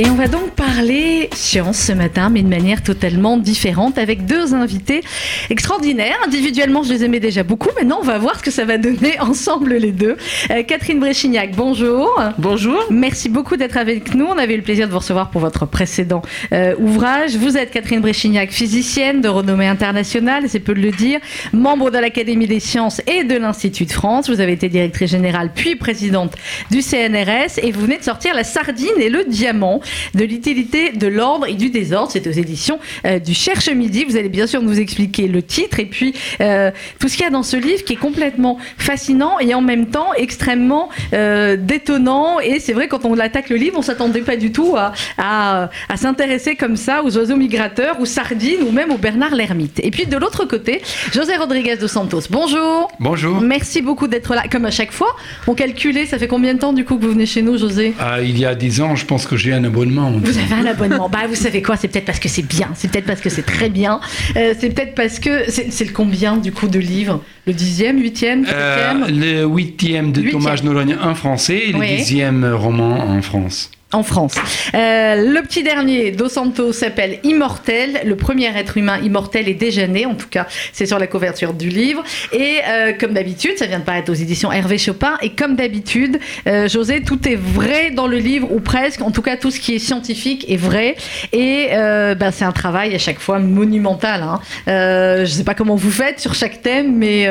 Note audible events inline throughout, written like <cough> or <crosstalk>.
Et on va donc parler science ce matin, mais de manière totalement différente, avec deux invités extraordinaires. Individuellement, je les aimais déjà beaucoup. Maintenant, on va voir ce que ça va donner <laughs> ensemble les deux. Euh, Catherine Bréchignac, bonjour. Bonjour. Merci beaucoup d'être avec nous. On avait eu le plaisir de vous recevoir pour votre précédent euh, ouvrage. Vous êtes Catherine Bréchignac, physicienne de renommée internationale, c'est peu de le dire, membre de l'Académie des sciences et de l'Institut de France. Vous avez été directrice générale puis présidente du CNRS et vous venez de sortir La sardine et le diamant de l'utilité de l'ordre et du désordre. C'est aux éditions euh, du Cherche Midi. Vous allez bien sûr nous expliquer le titre et puis euh, tout ce qu'il y a dans ce livre qui est complètement fascinant et en même temps extrêmement euh, détonnant. Et c'est vrai, quand on attaque le livre, on s'attendait pas du tout à, à, à s'intéresser comme ça aux oiseaux migrateurs, aux sardines ou même au Bernard l'ermite. Et puis de l'autre côté, José Rodriguez dos Santos. Bonjour. Bonjour. Merci beaucoup d'être là. Comme à chaque fois, on calculait, ça fait combien de temps du coup que vous venez chez nous, José? Ah, il y a 10 ans, je pense que j'ai un abonnement. Vous avez un abonnement. Bah, vous savez quoi C'est peut-être parce que c'est bien. C'est peut-être parce que c'est très bien. Euh, c'est peut-être parce que c'est le combien du coup de livres? Le dixième, huitième, Euh, septième le huitième de Huitième. Thomas Nologne en français et le Oui. dixième roman en France. En France. Euh, le petit dernier, Dos Santos, s'appelle Immortel. Le premier être humain immortel est déjà né. En tout cas, c'est sur la couverture du livre. Et euh, comme d'habitude, ça vient de paraître aux éditions Hervé Chopin. Et comme d'habitude, euh, José, tout est vrai dans le livre ou presque. En tout cas, tout ce qui est scientifique est vrai. Et ben, c'est un travail à chaque fois monumental. Hein. Je ne sais pas comment vous faites sur chaque thème, mais,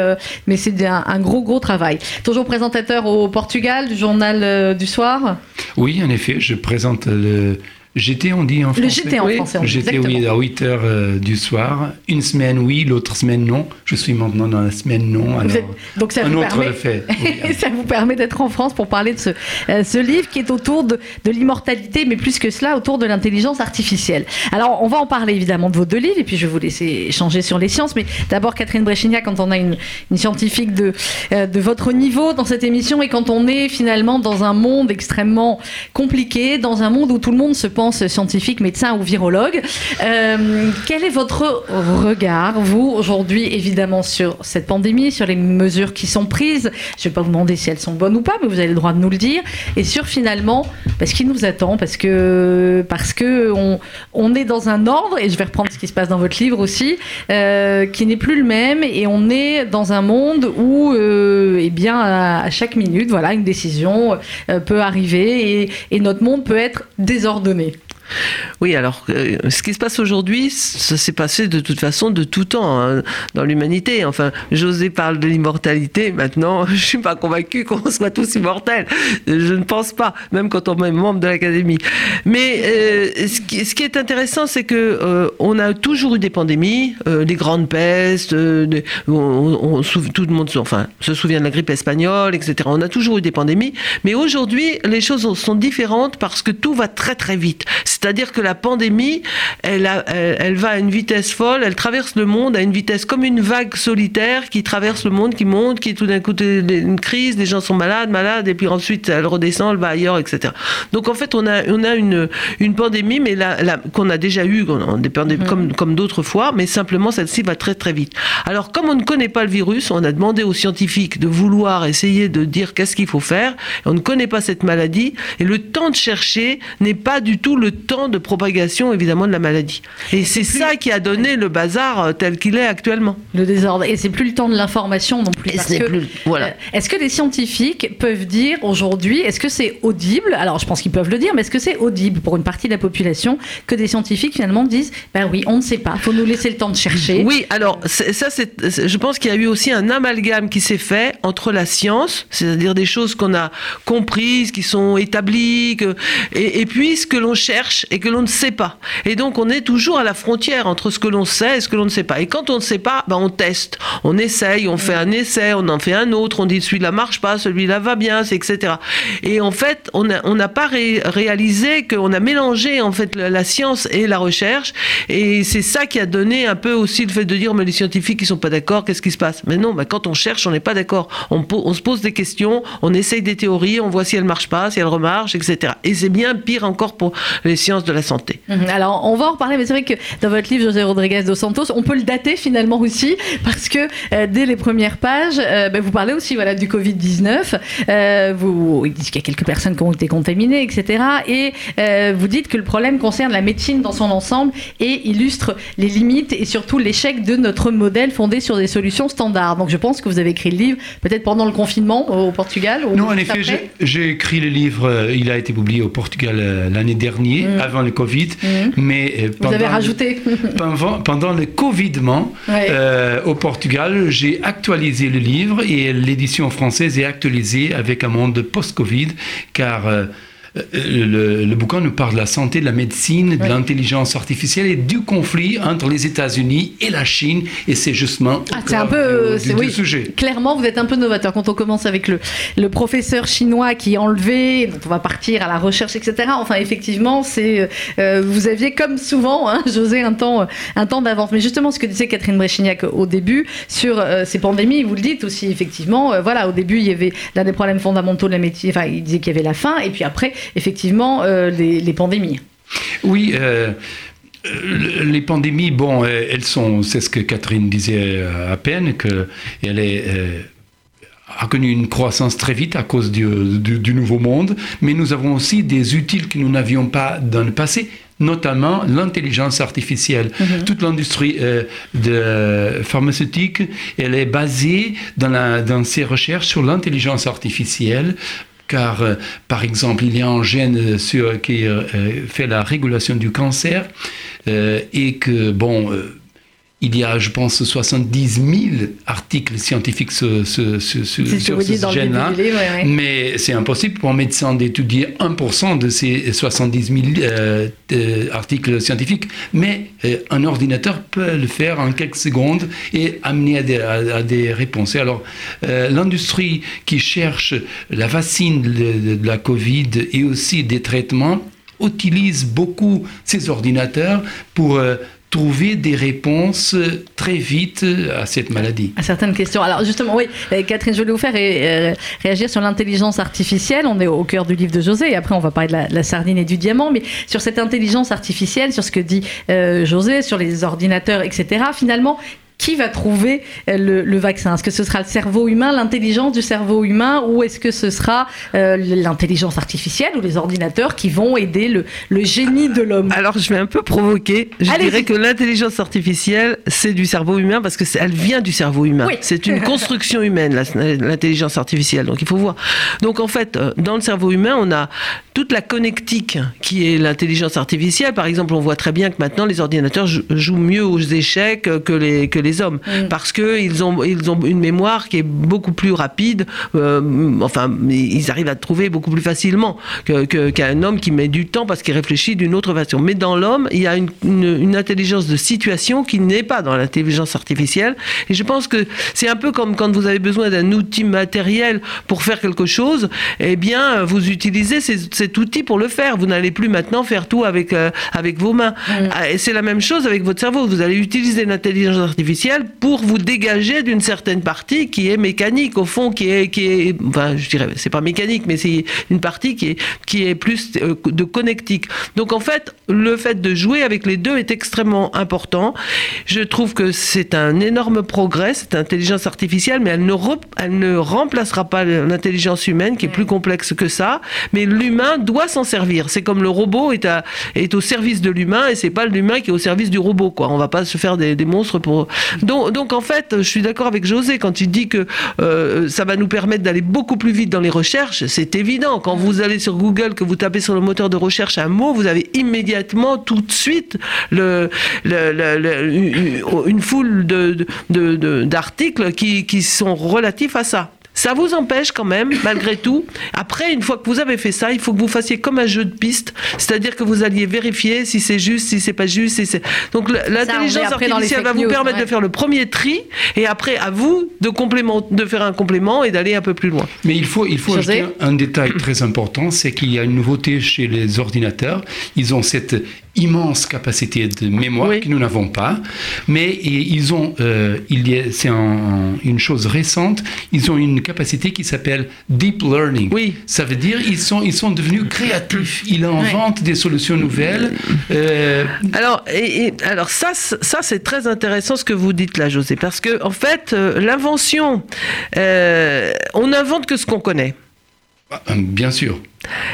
mais c'est un, un gros, gros travail. Toujours présentateur au Portugal du journal du soir? Oui, en effet, je présente le GT, on dit en français. GT en Oui, français, GT, oui, à 8 heures euh, du soir. Une semaine, oui, l'autre semaine, non. Je suis maintenant dans la semaine, non. Alors, Vous êtes- donc ça un vous autre permet, fait. <laughs> oui. ça vous permet d'être en France pour parler de ce, euh, ce livre qui est autour de, de l'immortalité, mais plus que cela, autour de l'intelligence artificielle. Alors, on va en parler évidemment de vos deux livres, et puis je vais vous laisser échanger sur les sciences. Mais d'abord, Catherine Bréchignac, quand on a une, une scientifique de, euh, de votre niveau dans cette émission, et quand on est finalement dans un monde extrêmement compliqué, dans un monde où tout le monde se pense scientifique, médecin ou virologue, euh, quel est votre regard, vous, aujourd'hui, évidemment, sur cette pandémie, sur les mesures qui sont prises? Je ne vais pas vous demander si elles sont bonnes ou pas, mais vous avez le droit de nous le dire. Et sur finalement, parce qu'il nous attend, parce que, parce que on, on est dans un ordre, et je vais reprendre ce qui se passe dans votre livre aussi, euh, qui n'est plus le même, et on est dans un monde où, euh, eh bien, à, à chaque minute, voilà, une décision euh, peut arriver, et, et notre monde peut être désordonné. Oui, alors, euh, ce qui se passe aujourd'hui, ça s'est passé de toute façon de tout temps hein, dans l'humanité. Enfin, José parle de l'immortalité. Maintenant, <laughs> je suis pas convaincu qu'on soit tous immortels. Je ne pense pas, même quand on est membre de l'Académie. Mais euh, ce, qui, est intéressant, c'est que euh, on a toujours eu des pandémies, des grandes pestes. tout le monde, se- souvient de la grippe espagnole, etc. On a toujours eu des pandémies, mais aujourd'hui, les choses sont différentes parce que tout va très très vite. C'est-à-dire que la pandémie, elle, a- elle, elle va à une vitesse folle, elle traverse le monde à une vitesse comme une vague solitaire qui traverse le monde, qui monte, qui tout d'un coup est une crise, les gens sont malades, malades, et puis ensuite elle redescend, elle va ailleurs, etc. Donc en fait, on a, on a une, une pandémie, mais la, la- qu'on a déjà eu, qu'on a des pandémies comme, comme d'autres fois, mais simplement celle-ci va très très vite. Alors comme on ne connaît pas le virus, on a demandé aux scientifiques de vouloir essayer de dire qu'est-ce qu'il faut faire. On ne connaît pas cette maladie et le temps de chercher n'est pas du tout le temps de propagation évidemment de la maladie. Et c'est ça qui a donné le bazar euh, tel qu'il est actuellement. Le désordre. Et c'est plus le temps de l'information non plus. Que, plus- voilà. euh, Est-ce que les scientifiques peuvent dire aujourd'hui, est-ce que c'est audible? Alors je pense qu'ils peuvent le dire, mais est-ce que c'est audible pour une partie de la population que des scientifiques finalement disent, ben oui, on ne sait pas, faut nous laisser le temps de chercher. Oui, alors ça, c'est, c'est- je pense qu'il y a eu aussi un amalgame qui s'est fait entre la science, c'est-à-dire des choses qu'on a comprises, qui sont établies, que- et, et puis ce que l'on cherche et que l'on ne sait pas. Et donc on est toujours à la frontière entre ce que l'on sait et ce que l'on ne sait pas. Et quand on ne sait pas, ben on teste, on essaye, on fait un essai, on en fait un autre, on dit celui-là marche pas, celui-là va bien, etc. Et en fait, on n'a pas ré- réalisé qu'on a mélangé en fait la, science et la recherche, et c'est ça qui a donné un peu aussi le fait de dire mais les scientifiques ils sont pas d'accord, qu'est-ce qui se passe? Mais non, ben, quand on cherche, on n'est pas d'accord. On se pose des questions, on essaye des théories, on voit si elles marchent pas, si elles remarchent, etc. Et c'est bien pire encore pour les scientifiques sciences de la santé. Mhm. Alors, on va en reparler, mais c'est vrai que dans votre livre, José Rodriguez dos Santos, on peut le dater finalement aussi, parce que euh, dès les premières pages, euh, ben, vous parlez aussi voilà, du Covid-19. Euh, vous, il dit qu'il y a quelques personnes qui ont été contaminées, etc. Et euh, vous dites que le problème concerne la médecine dans son ensemble et illustre les limites et surtout l'échec de notre modèle fondé sur des solutions standards. Donc, je pense que vous avez écrit le livre peut-être pendant le confinement au Portugal. ou Non, en effet, j'ai- écrit le livre, il a été publié au Portugal l'année dernière, Mm. avant le Covid, Mhm. mais euh, Vous avez pendant- rajouté. <laughs> Pendant, pendant le Covidement, Ouais. euh, au Portugal, j'ai actualisé le livre et l'édition française est actualisée avec un monde post-Covid, car euh, le, le bouquin nous parle de la santé, de la médecine, de l'intelligence artificielle et du conflit entre les États-Unis et la Chine, et c'est justement Ah, c'est un peu, euh, du, oui. sujet. Clairement, vous êtes un peu novateur quand on commence avec le, le professeur chinois qui est enlevé, dont on va partir à la recherche, etc. Enfin, effectivement, c'est euh, vous aviez comme souvent, hein, <laughs> José, un temps, un temps d'avance. Mais justement, ce que disait Catherine Bréchignac au début sur euh, ces pandémies, vous le dites aussi, effectivement. euh, voilà, au début, il y avait l'un des problèmes fondamentaux de la médecine. Enfin, il disait qu'il y avait la faim, et puis après, effectivement, euh, les, les pandémies. Oui, euh, euh, les pandémies, bon, elles sont, c'est ce que Catherine disait à peine, que elle est, euh, a connu une croissance très vite à cause du, du- du nouveau monde, mais nous avons aussi des utiles que nous n'avions pas dans le passé, notamment l'intelligence artificielle. Toute l'industrie euh, de pharmaceutique, elle est basée dans, la, dans ses recherches sur l'intelligence artificielle. Car, euh, par exemple, il y a un gène euh, sur, qui euh, fait la régulation du cancer et que, bon, il y a, je pense, 70 000 articles scientifiques sur, sur- sur- ce gène-là. ouais, ouais. Mais c'est impossible pour un médecin d'étudier 1% de ces 70 000 euh, articles scientifiques. Mais euh, un ordinateur peut le faire en quelques secondes et amener à des, à- à des réponses. Et alors, euh, l'industrie qui cherche la vaccine de, de- de la Covid et aussi des traitements utilise beaucoup ces ordinateurs pour euh, trouver des réponses euh, très vite à cette maladie. à certaines questions. Alors justement, oui, euh, Catherine, je voulais vous faire euh, réagir sur l'intelligence artificielle. On est au cœur du livre de José, et après on va parler de la, sardine et du diamant, mais sur cette intelligence artificielle, sur ce que dit euh, José, sur les ordinateurs, etc. Finalement, qui va trouver euh, le, le vaccin? Est-ce que ce sera le cerveau humain, l'intelligence du cerveau humain, ou est-ce que ce sera euh, l'intelligence artificielle ou les ordinateurs qui vont aider le, le génie de l'homme? Alors, je vais un peu provoquer. Je dirais que l'intelligence artificielle, c'est du cerveau humain parce que elle vient du cerveau humain. Oui. C'est une <laughs> construction humaine, l'intelligence artificielle. Donc, il faut voir. Donc, en fait, euh, dans le cerveau humain, on a toute la connectique qui est l'intelligence artificielle. Par exemple, on voit très bien que maintenant, les ordinateurs jou- jouent mieux aux échecs que les, que les hommes Mm. parce qu'ils ont, ils ont une mémoire qui est beaucoup plus rapide. euh, enfin, ils arrivent à trouver beaucoup plus facilement que- qu'un homme qui met du temps parce qu'il réfléchit d'une autre façon. Mais dans l'homme, il y a une, une- une intelligence de situation qui n'est pas dans l'intelligence artificielle. Et je pense que c'est un peu comme quand vous avez besoin d'un outil matériel pour faire quelque chose, eh bien, vous utilisez ces- cet outil pour le faire. Vous n'allez plus maintenant faire tout avec, euh, avec vos mains. Ah, Et c'est la même chose avec votre cerveau. Vous allez utiliser l'intelligence artificielle pour vous dégager d'une certaine partie qui est mécanique, au fond, qui est, qui est enfin, je dirais, c'est pas mécanique, mais c'est une partie qui est, qui est plus euh, de connectique. Donc, en fait, le fait de jouer avec les deux est extrêmement important. Je trouve que c'est un énorme progrès, cette intelligence artificielle, mais elle ne, elle ne remplacera pas l'intelligence humaine, qui est plus complexe que ça. Mais l'humain doit s'en servir. C'est comme le robot est, à- est au service de l'humain, et c'est pas l'humain qui est au service du robot. Quoi. On va pas se faire des, des monstres pour. Donc, en fait, je suis d'accord avec José quand il dit que euh, ça va nous permettre d'aller beaucoup plus vite dans les recherches. C'est évident. Quand vous allez sur Google, que vous tapez sur le moteur de recherche un mot, vous avez immédiatement, tout de suite, une- foule d'articles qui sont relatifs à ça. Ça vous empêche quand même, malgré tout. Après, une fois que vous avez fait ça, il faut que vous fassiez comme un jeu de piste, c'est-à-dire que vous alliez vérifier si c'est juste, si c'est pas juste. Si. Donc l'intelligence artificielle va vous news, permettre ouais. de faire le premier tri, et après à vous de complément, de faire un complément et d'aller un peu plus loin. Mais il faut, il faut ajouter un détail très important, c'est qu'il y a une nouveauté chez les ordinateurs. Ils ont cette immense capacité de mémoire Oui. que nous n'avons pas, mais ils ont, euh, il c'est un- une chose récente, ils ont une capacité qui s'appelle deep learning. Oui. Ça veut dire ils sont, ils sont devenus créatifs, ils inventent des solutions nouvelles. euh, Alors, et, et- alors ça, ça c'est très intéressant ce que vous dites là, José, parce que en fait, euh, l'invention, euh, on n'invente que ce qu'on connaît. ah, bien sûr,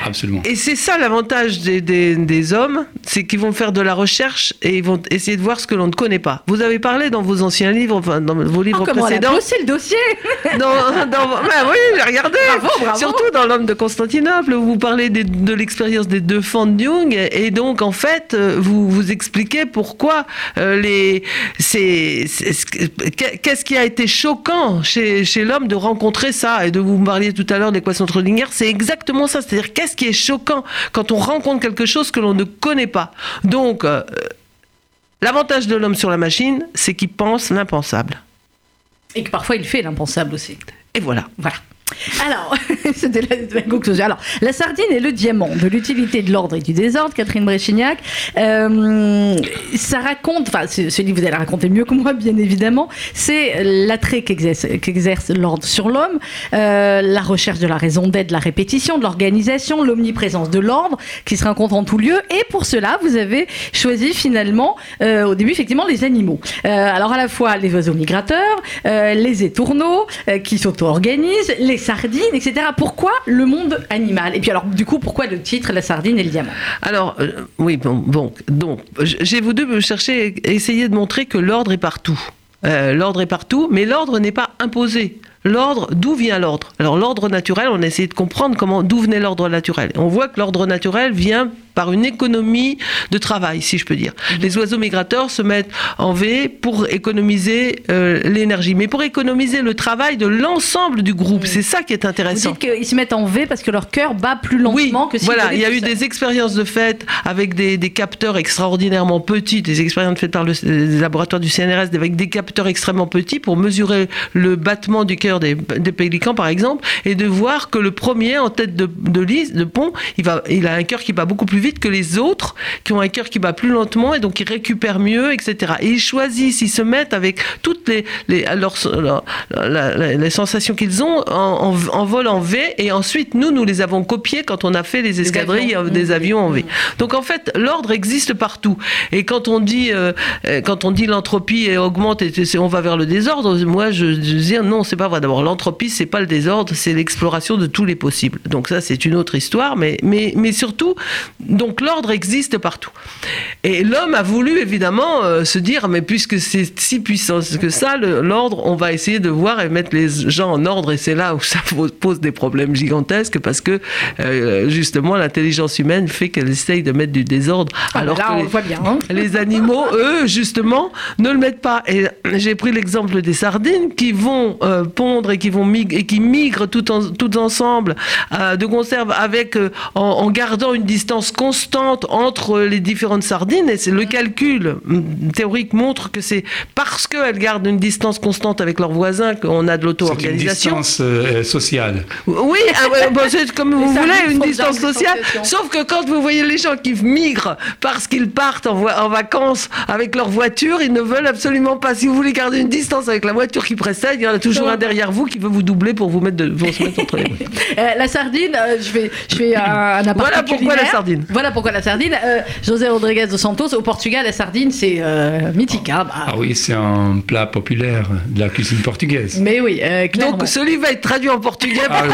absolument. Et c'est ça l'avantage des, des- des hommes, c'est qu'ils vont faire de la recherche et ils vont essayer de voir ce que l'on ne connaît pas. Vous avez parlé dans vos anciens livres, enfin dans vos livres Oh, comment elle a précédents. bossé le dossier <laughs> Dans, dans- ben oui, j'ai regardé. Bravo, bravo. Surtout dans l'homme de Constantinople, où vous parlez des- de l'expérience des deux fans de Jung, et donc en fait, euh, vous vous expliquez pourquoi euh, les, c'est, c'est- ce que- qu'est-ce qui a été choquant chez, chez l'homme de rencontrer ça, et de vous parliez tout à l'heure de l'équation Schrödinger, c'est exactement ça. C'est-à-dire qu'est-ce qui est choquant quand on rencontre quelque chose que l'on ne connaît pas? Donc, euh, l'avantage de l'homme sur la machine, c'est qu'il pense l'impensable. Et que parfois il fait l'impensable aussi. Et voilà. Voilà. Alors, <laughs> c'était la. Alors, la sardine et le diamant, de l'utilité de l'ordre et du désordre, Catherine Bréchignac. Euh, ça raconte, enfin, ce, ce livre, vous allez le raconter mieux que moi, bien évidemment, c'est l'attrait qu'exerce, l'ordre sur l'homme, euh, la recherche de la raison d'être, la répétition, de l'organisation, l'omniprésence de l'ordre qui se rencontre en tout lieu. Et pour cela, vous avez choisi finalement, euh, au début, effectivement, les animaux. Alors, à la fois les oiseaux migrateurs, les étourneaux qui s'auto-organisent, les sardines, etc. Pourquoi le monde animal? Et puis alors, du coup, pourquoi le titre La sardine et le diamant? Alors, euh, oui, bon, bon, donc, j'ai vous deux chercher, essayer de montrer que l'ordre est partout. Euh, l'ordre est partout, mais l'ordre n'est pas imposé. L'ordre, d'où vient l'ordre? Alors l'ordre naturel, on a essayé de comprendre comment, d'où venait l'ordre naturel. On voit que l'ordre naturel vient par une économie de travail, si je peux dire. Les oiseaux migrateurs se mettent en V pour économiser euh, l'énergie, mais pour économiser le travail de l'ensemble du groupe. C'est ça qui est Vous intéressant. dites qu'ils se mettent en V parce que leur cœur bat plus lentement Oui, que si voilà, il y a eu des expériences de fait avec des, des capteurs extraordinairement petits, des expériences faites par le, les laboratoires du CNRS avec des capteurs extrêmement petits pour mesurer le battement du cœur des, des pélicans, par exemple, et de voir que le premier en tête de, de liste, de pont, il, va, il a un cœur qui bat beaucoup plus vite que les autres, qui ont un cœur qui bat plus lentement, et donc ils récupèrent mieux, etc. Et ils choisissent, ils se mettent avec toutes les, les, leurs- les sensations qu'ils ont en, en- en vol en V, et ensuite, nous, nous les avons copiées quand on a fait les escadrilles avions. euh, des Mmh. avions en V. Donc en fait, l'ordre existe partout. Et quand on dit, euh, euh, quand on dit l'entropie augmente et on va vers le désordre, moi je, je dis non, c'est pas vrai. D'abord, l'entropie c'est pas le désordre, c'est l'exploration de tous les possibles. Donc ça c'est une autre histoire, mais mais mais surtout, donc l'ordre existe partout. Et l'homme a voulu évidemment euh, se dire, mais puisque c'est si puissant que ça, l'ordre, on va essayer de voir et mettre les gens en ordre. Et c'est là où ça pose- des problèmes gigantesques parce que euh, justement l'intelligence humaine fait qu'elle essaye de mettre du désordre. Ah, alors là, que on les- le voit bien. hein. les animaux, <laughs> eux, justement, ne le mettent pas. Et j'ai pris l'exemple des sardines qui vont euh, pondre et qui vont mig- et qui migrent tout en- toutes ensemble de conserve avec en, en gardant une distance constante entre les différentes sardines. Et c'est le calcul hum, théorique montre que c'est parce qu'elles gardent une distance constante avec leurs voisins qu'on a de C'est une l'auto-organisation. distance euh, sociale. Oui, ah bon, c'est comme <laughs> vous voulez, une distance sociale. Sauf que quand vous voyez les gens qui migrent parce qu'ils partent en, vacances avec leur voiture, ils ne veulent absolument pas. Si vous voulez garder une distance avec la voiture qui précède, il y en a toujours un derrière vous qui veut vous doubler pour vous mettre de, pour se mettre entre les <laughs> mains. Euh, la sardine, euh, je vais, je fais un, un Voilà pourquoi culinaire. la sardine. Voilà pourquoi la sardine. Euh, José Rodriguez dos Santos, au Portugal, la sardine, c'est euh, mythique. hein, bah. Ah oui, c'est un plat populaire de la cuisine portugaise. Mais oui, euh, clairement. Donc ce livre va être traduit en portugais. Ah oui,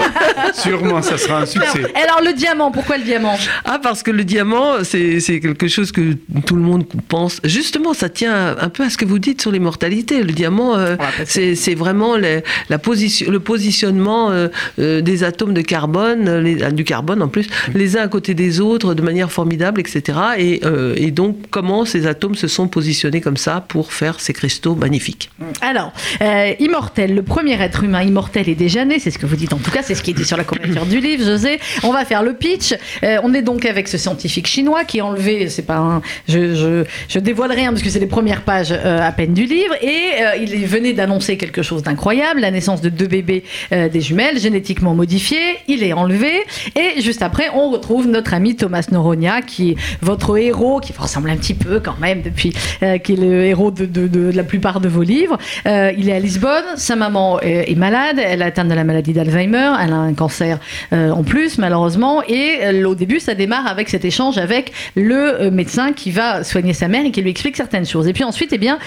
sûrement, ça sera un succès. Alors le diamant, pourquoi le diamant? Ah, parce que le diamant, c'est c'est quelque chose que tout le monde pense. Justement, ça tient un peu à ce que vous dites sur l'immortalité. Le diamant, euh, c'est c'est vraiment le, la position, le positionnement euh, euh, des atomes de carbone, les- ah, du carbone en plus, les uns à côté des autres de manière formidable, etc. Et, euh, et donc, comment ces atomes se sont positionnés comme ça pour faire ces cristaux magnifiques? Alors, euh, immortel, le premier être humain immortel est déjà né, c'est ce que vous dites en tout cas, c'est ce qui est dit sur la couverture du livre, José. On va faire le pitch. Euh, on est donc avec ce scientifique chinois qui a enlevé, c'est pas je, je, je dévoile rien parce que c'est les premières pages à peine du livre, et il venait d'annoncer quelque chose d'incroyable, la naissance de deux bébés des jumelles génétiquement modifiés. Il est enlevé, et juste après, on retrouve notre ami Thomas Noronha, qui est votre héros, qui ressemble un petit peu quand même depuis, euh, qui est le héros de, la plupart de vos livres. Euh, il est à Lisbonne, sa maman est, est malade, elle a atteint de la maladie d'Alzheimer, elle a un cancer euh, en plus malheureusement, et au début ça démarre avec cet échange avec le médecin qui va soigner sa mère et qui lui explique certaines choses. Et puis ensuite, eh bien,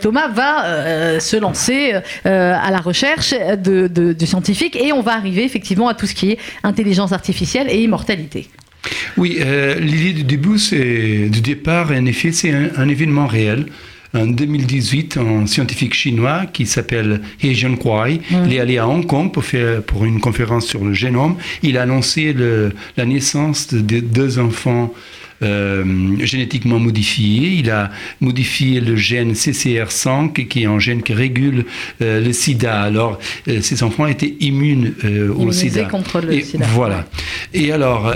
Thomas va se lancer à la recherche de, de scientifiques et on va arriver effectivement à tout ce qui est intelligence artificielle et immortalité. Oui, euh, l'idée du début, c'est du départ, en effet, c'est un, événement réel. En 2018, un scientifique chinois qui s'appelle He Jiankuai, il est allé à Hong Kong pour, faire, pour une conférence sur le génome. Il a annoncé la naissance de deux enfants euh, génétiquement modifiés. Il a modifié le gène CCR5, qui est un gène qui régule euh, le sida. Alors, euh, ces enfants étaient immunes euh, au sida. contre le Et sida. Voilà. Et alors,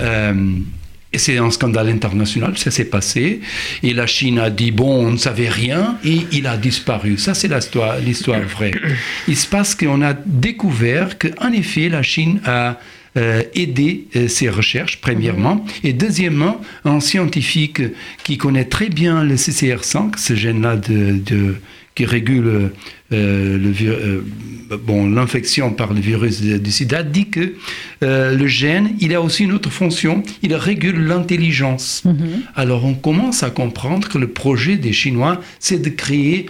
et c'est un scandale international, ça s'est passé. Et la Chine a dit, bon, on ne savait rien, et il a disparu. Ça, c'est l'histoire, l'histoire vraie. Il se passe qu'on a découvert qu'en effet, la Chine a euh, aidé euh, ses recherches, premièrement. Et deuxièmement, un scientifique qui connaît très bien le CCR5, ce gène-là de, de- qui régule euh, le euh, bon, l'infection par le virus du sida, dit que le gène, il a aussi une autre fonction, il régule l'intelligence. Alors on commence à comprendre que le projet des Chinois, c'est de créer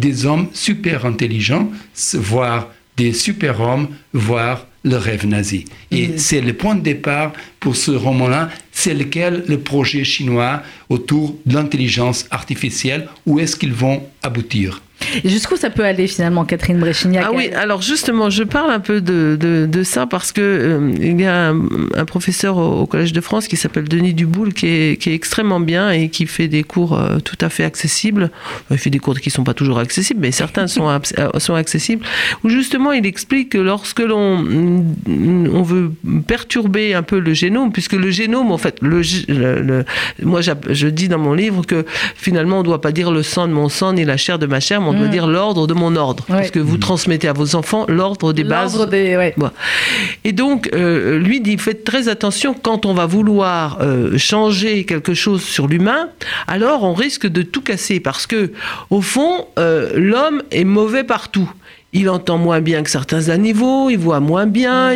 des hommes super intelligents, voire des super-hommes, voire le rêve nazi. Et c'est le point de départ pour ce roman-là, c'est lequel le projet chinois autour de l'intelligence artificielle, où est-ce qu'ils vont aboutir? Et jusqu'où ça peut aller finalement, Catherine Bréchignac? Ah oui, alors justement, je parle un peu de, de, de ça parce que euh, il y a un, un professeur au, au Collège de France qui s'appelle Denis Duboul qui est, qui est extrêmement bien et qui fait des cours euh, tout à fait accessibles. Il fait des cours qui ne sont pas toujours accessibles, mais certains sont, abs- euh, sont accessibles. Où justement, il explique que lorsque l'on on veut perturber un peu le génome, puisque le génome, en fait, le, gé- le- le- moi je dis dans mon livre que finalement on ne doit pas dire le sang de mon sang ni la chair de ma chair, mais on doit dire l'ordre de mon ordre, Ouais. parce que vous transmettez à vos enfants l'ordre des bases. L'ordre des... ouais. Bon. Et donc, euh, lui dit, faites très attention quand on va vouloir euh, changer quelque chose sur l'humain, alors on risque de tout casser, parce que au fond, euh, l'homme est mauvais partout. Il entend moins bien que certains animaux, il voit moins bien,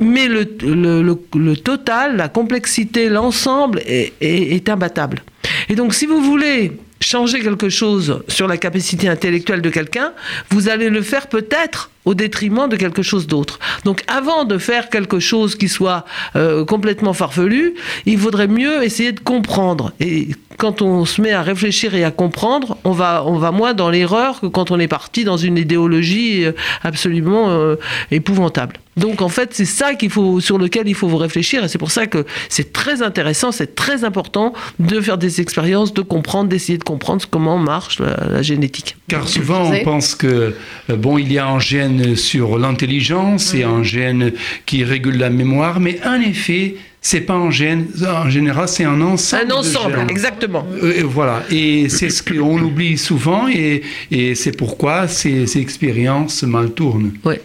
mais le, total, la complexité, l'ensemble est imbattable. Et donc, si vous voulez changer quelque chose sur la capacité intellectuelle de quelqu'un, vous allez le faire peut-être au détriment de quelque chose d'autre. Donc avant de faire quelque chose qui soit euh, complètement farfelu, il vaudrait mieux essayer de comprendre. Et quand on se met à réfléchir et à comprendre, on va, on va moins dans l'erreur que quand on est parti dans une idéologie euh, absolument euh, épouvantable. Donc en fait, c'est ça qu'il faut, sur lequel il faut vous réfléchir, et c'est pour ça que c'est très intéressant, c'est très important de faire des expériences, de comprendre, d'essayer de comprendre comment marche la, la génétique. Car souvent, on pense que, euh, bon, il y a un gène sur l'intelligence et un gène qui régule la mémoire, mais en effet, c'est pas un gène, en général, c'est un ensemble. Un de ensemble, gènes. exactement. Euh, et voilà, et c'est ce qu'on oublie souvent, et, et c'est pourquoi ces, ces expériences mal tournent. Ouais.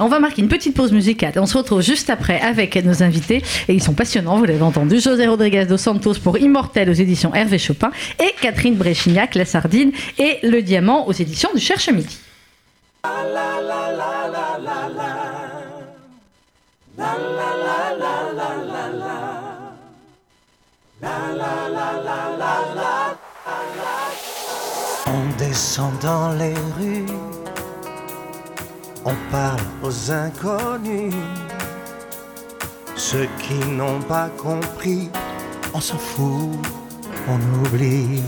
On va marquer une petite pause musicale. On se retrouve juste après avec nos invités. Et ils sont passionnants, vous l'avez entendu. José Rodriguez dos Santos pour Immortel aux éditions Hervé Chopin. Et Catherine Bréchignac, La Sardine et Le Diamant aux éditions du Cherche Midi. On descend dans les rues, on parle aux inconnus. Ceux qui n'ont pas compris, on s'en fout, on oublie.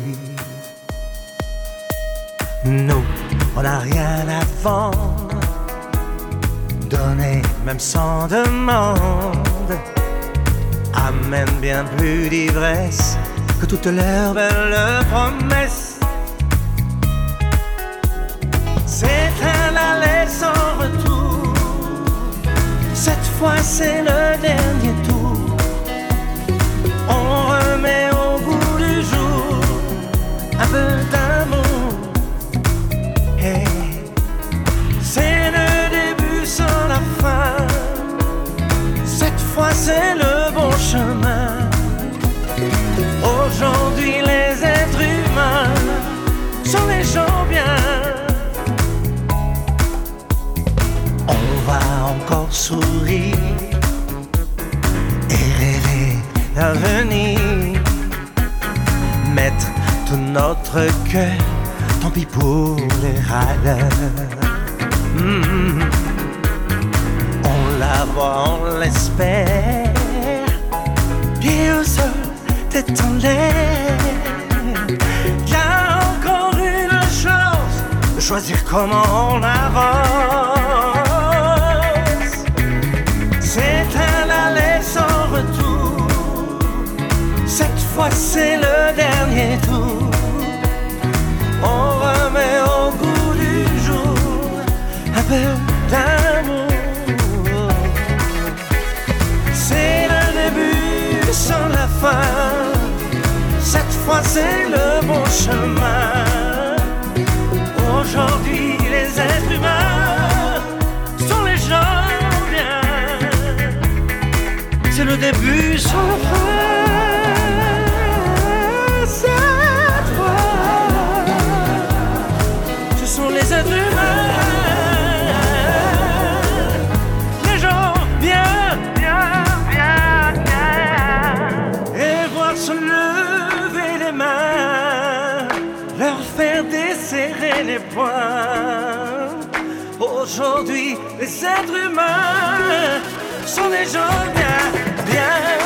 Nous, on n'a rien à vendre, donner même sans demande, amène bien plus d'ivresse que toutes leurs belles promesses. C'est un aller sans retour. Cette fois, c'est le dernier tour. On remet au goût du jour un peu cœur, tant pis pour les râleurs. Hmm. On la voit, on l'espère. Pieds au sol, tête en l'air. Y a encore une chance de choisir comment on avance. C'est un aller sans retour. Cette fois, c'est le dernier tour. C'est le début sans la fin. Cette fois, c'est le bon chemin. Aujourd'hui, les êtres humains sont les gens bien. C'est le début sans la fin. Êtres humains sont des gens bien, bien,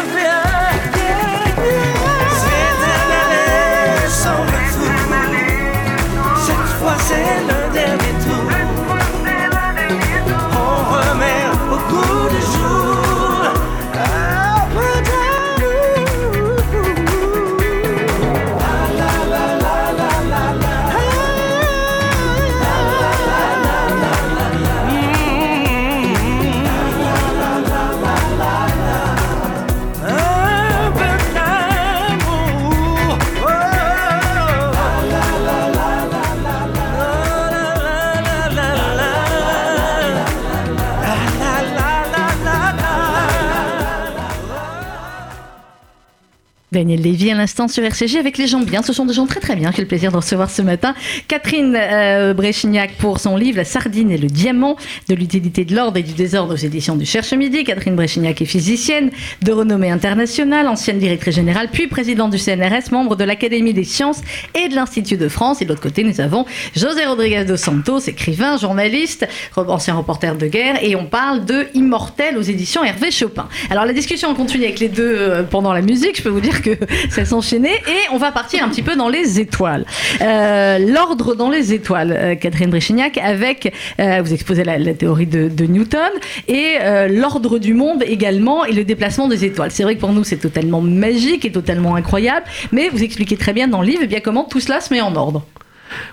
Daniel Lévy à l'instant sur RCG avec les gens bien. Ce sont des gens très très bien. J'ai le plaisir de recevoir ce matin Catherine euh, Bréchignac pour son livre La sardine et le diamant de l'utilité de l'ordre et du désordre aux éditions du Cherche Midi. Catherine Bréchignac est physicienne de renommée internationale, ancienne directrice générale, puis présidente du CNRS, membre de l'Académie des sciences et de l'Institut de France. Et de l'autre côté, nous avons José Rodriguez dos Santos, écrivain, journaliste, ancien reporter de guerre. Et on parle de Immortel aux éditions Hervé Chopin. Alors la discussion continue avec les deux euh, pendant la musique. Je peux vous dire que ça s'enchaînait. Et on va partir un petit peu dans les étoiles. Euh, L'ordre dans les étoiles, euh, Catherine Bréchignac, avec, euh, vous exposez la, théorie de, Newton, et l'ordre du monde également, et le déplacement des étoiles. C'est vrai que pour nous, c'est totalement magique et totalement incroyable, mais vous expliquez très bien dans le livre eh bien, comment tout cela se met en ordre.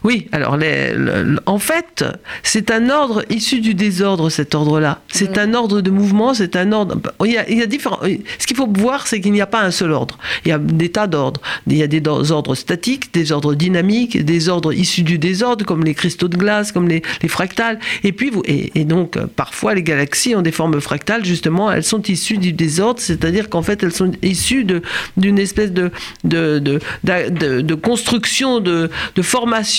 Oui, alors les- le- en fait, c'est un ordre issu du désordre, cet ordre-là. C'est un ordre de mouvement, c'est un ordre. Il y a, il y a différents. Ce qu'il faut voir, c'est qu'il n'y a pas un seul ordre. Il y a des tas d'ordres. Il y a des ordres statiques, des ordres dynamiques, des ordres issus du désordre, comme les cristaux de glace, comme les, les fractales. Et puis, vous, et, et donc, parfois, les galaxies ont des formes fractales, justement, elles sont issues du désordre, c'est-à-dire qu'en fait, elles sont issues d'une espèce de, de, de- de construction, de, de formation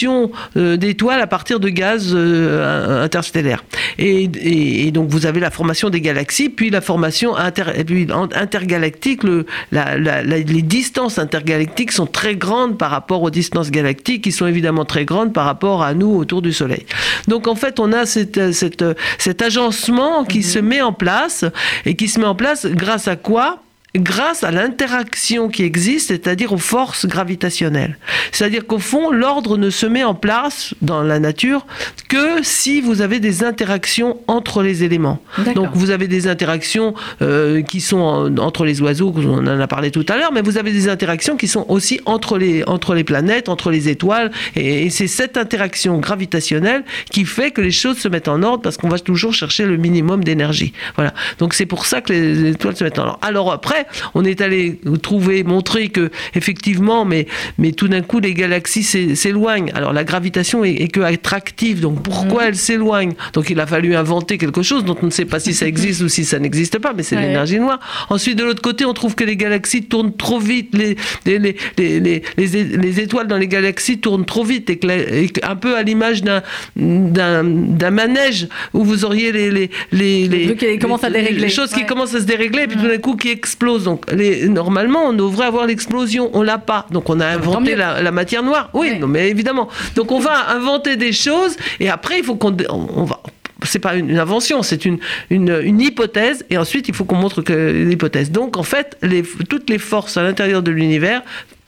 euh, d'étoiles à partir de gaz euh, interstellaires. Et, et- et donc, vous avez la formation des galaxies, puis la formation inter, puis intergalactique. Le, la- la- la- les distances intergalactiques sont très grandes par rapport aux distances galactiques, qui sont évidemment très grandes par rapport à nous autour du Soleil. Donc, en fait, on a cette, cette- cet agencement qui se met en place, et qui se met en place grâce à quoi? Grâce à l'interaction qui existe, c'est-à-dire aux forces gravitationnelles. C'est-à-dire qu'au fond, l'ordre ne se met en place dans la nature que si vous avez des interactions entre les éléments. Donc vous avez des interactions euh, qui sont en- entre les oiseaux, on en a parlé tout à l'heure, mais vous avez des interactions qui sont aussi entre les, entre les planètes, entre les étoiles, et, et c'est cette interaction gravitationnelle qui fait que les choses se mettent en ordre parce qu'on va toujours chercher le minimum d'énergie. Voilà. Donc c'est pour ça que les, les étoiles se mettent en ordre. Alors après, on est allé trouver, montrer que effectivement, mais, mais tout d'un coup, les galaxies s'é- s'éloignent. Alors la gravitation est, est que attractive, donc pourquoi elle s'éloigne? Donc il a fallu inventer quelque chose dont on ne sait pas si ça existe ou si ça n'existe pas, mais c'est Ouais. l'énergie noire. Ensuite, de l'autre côté, on trouve que les galaxies tournent trop vite, les, les, les, les, les, les é- les étoiles dans les galaxies tournent trop vite, et, que la- et un peu à l'image d'un, d'un, d'un manège où vous auriez les, les, les, Les qui les- choses qui Ouais. commencent à se dérégler, et puis tout d'un coup qui explosent. Donc les, normalement, on devrait avoir l'explosion, on l'a pas. Donc on a inventé la, la matière noire. Oui, non, mais évidemment. Donc on va inventer des choses, et après il faut qu'on on, on va c'est pas une invention, c'est une, une, une hypothèse, et ensuite il faut qu'on montre que l'hypothèse. Donc en fait, les, toutes les forces à l'intérieur de l'univers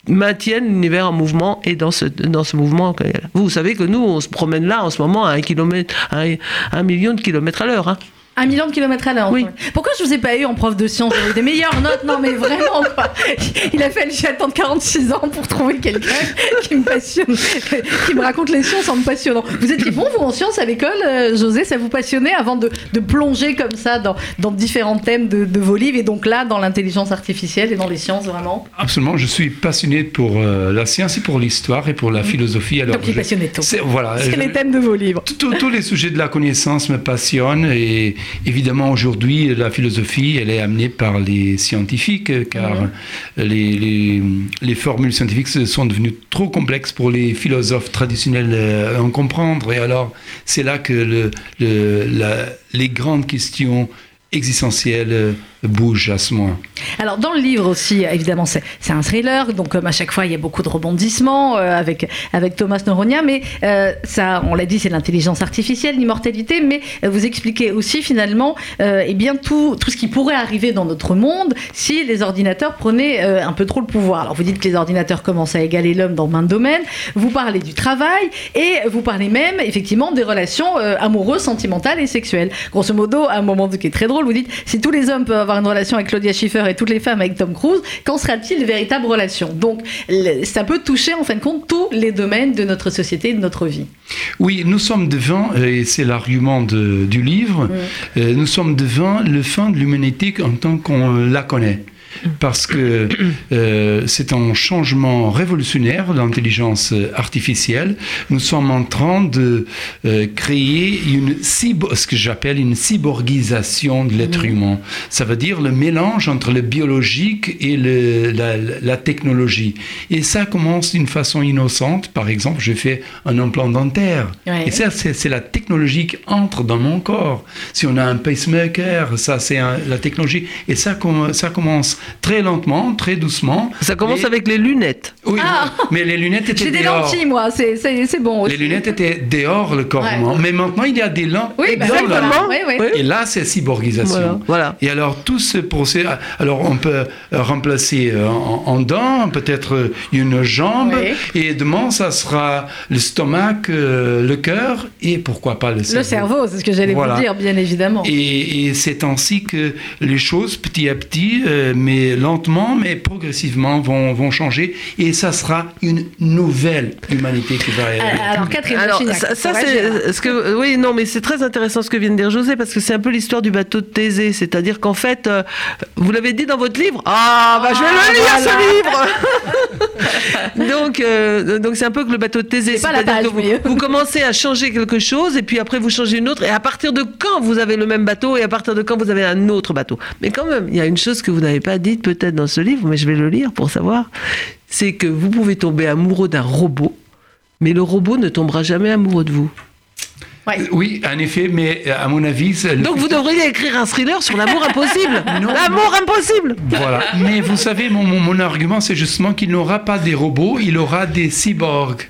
maintiennent l'univers en mouvement et dans ce, dans ce mouvement. Vous, savez que nous, on se promène là en ce moment à un, kilomètre, à un, un million de kilomètres à l'heure. Hein. Un million de kilomètres à l'heure. Oui. Pourquoi je vous ai pas eu en prof de sciences J'avais des meilleures notes. Non, mais vraiment, quoi. Il a fallu attendre 46 ans pour trouver quelqu'un qui me passionne, qui me raconte les sciences en me passionnant. Vous étiez bon, vous, en sciences à l'école, euh, José? Ça vous passionnait avant de, de plonger comme ça dans, dans différents thèmes de, de vos livres et donc là, dans l'intelligence artificielle et dans les sciences, vraiment? Absolument, je suis passionné pour euh, la science et pour l'histoire et pour la philosophie. Alors, Comme qui est je- passionné de tout. c'est- Voilà. Je- les thèmes de vos livres. Tous tous les sujets de la connaissance me passionnent et évidemment aujourd'hui la philosophie elle est amenée par les scientifiques euh, car les, les, les formules scientifiques sont devenues trop complexes pour les philosophes traditionnels euh, à en comprendre. Et alors c'est là que le, le- la- les grandes questions existentielles bougent à ce moment. Alors dans le livre aussi, évidemment, c'est un thriller, donc comme à chaque fois, il y a beaucoup de rebondissements euh, avec avec Thomas Noronia, mais euh, ça, on l'a dit, c'est l'intelligence artificielle, l'immortalité, mais euh, vous expliquez aussi finalement, euh, eh bien tout tout ce qui pourrait arriver dans notre monde si les ordinateurs prenaient un peu trop le pouvoir. Alors vous dites que les ordinateurs commencent à égaler l'homme dans plein de domaines. Vous parlez du travail et vous parlez même effectivement des relations amoureuses, sentimentales et sexuelles. Grosso modo, à un moment qui est très drôle, vous dites si tous les hommes peuvent avoir une relation avec Claudia Schiffer et toutes les femmes avec Tom Cruise, qu'en sera-t-il de véritables relations Donc ça peut toucher en fin de compte tous les domaines de notre société et de notre vie. Oui, nous sommes devant, euh, et c'est l'argument du livre, euh, nous sommes devant le fin de l'humanité en tant qu'on la connaît. Parce que euh, c'est un changement révolutionnaire de l'intelligence artificielle. Nous sommes en train de euh, créer une ce que j'appelle une cyborgisation de l'être humain. Ça veut dire le mélange entre le biologique et le- la, la technologie. Et ça commence d'une façon innocente. Par exemple, je fais un implant dentaire. Ouais. Et ça, c'est la technologie qui entre dans mon corps. Si on a un pacemaker, ça, c'est la technologie. Et ça, ça commence très lentement, très doucement. Ça commence avec les lunettes. Oui, Ah mais les lunettes étaient J'ai des dehors. lentilles, moi, c'est c'est- c'est bon. Les lunettes étaient dehors le corps Ouais. humain. Mais maintenant, il y a des lents Oui, bah, dans le- exactement. Oui, oui. Oui. Et là, c'est cyborgisation. Voilà, voilà. Et alors, tout ce procès. Alors, on peut euh, remplacer euh, en, en dents, peut-être euh, une jambe. Oui. Et demain, ça sera le stomac, euh, le cœur et pourquoi pas le cerveau. Le cerveau, c'est ce que j'allais Voilà. vous dire, bien évidemment. Et, et c'est ainsi que les choses, petit à petit, euh, mais lentement, mais progressivement, vont, vont changer. Et ça sera une nouvelle humanité qui va. Ah, Alors Catherine Alors, ça, ça, c'est ce que oui non mais c'est très intéressant ce que vient de dire José parce que c'est un peu l'histoire du bateau de Thésée, c'est-à-dire qu'en fait euh, vous l'avez dit dans votre livre? Ah bah je vais Ah, le lire voilà. ce livre <laughs> donc euh, donc c'est un peu que le bateau de Thésée C'est pas la c'est-à-dire page, que vous, vous commencez à changer quelque chose et puis après vous changez une autre et à partir de quand vous avez le même bateau et à partir de quand vous avez un autre bateau? Mais quand même il y a une chose que vous n'avez pas dite peut-être dans ce livre mais je vais le lire pour savoir c'est que vous pouvez tomber amoureux d'un robot mais le robot ne tombera jamais amoureux de vous. Ouais. Oui, en effet, mais à mon avis. Donc vous devriez écrire un thriller sur l'amour <laughs> impossible. L'amour impossible. Voilà. Mais vous savez, mon, mon, mon argument, c'est justement qu'il n'aura pas des robots, il aura des cyborgs,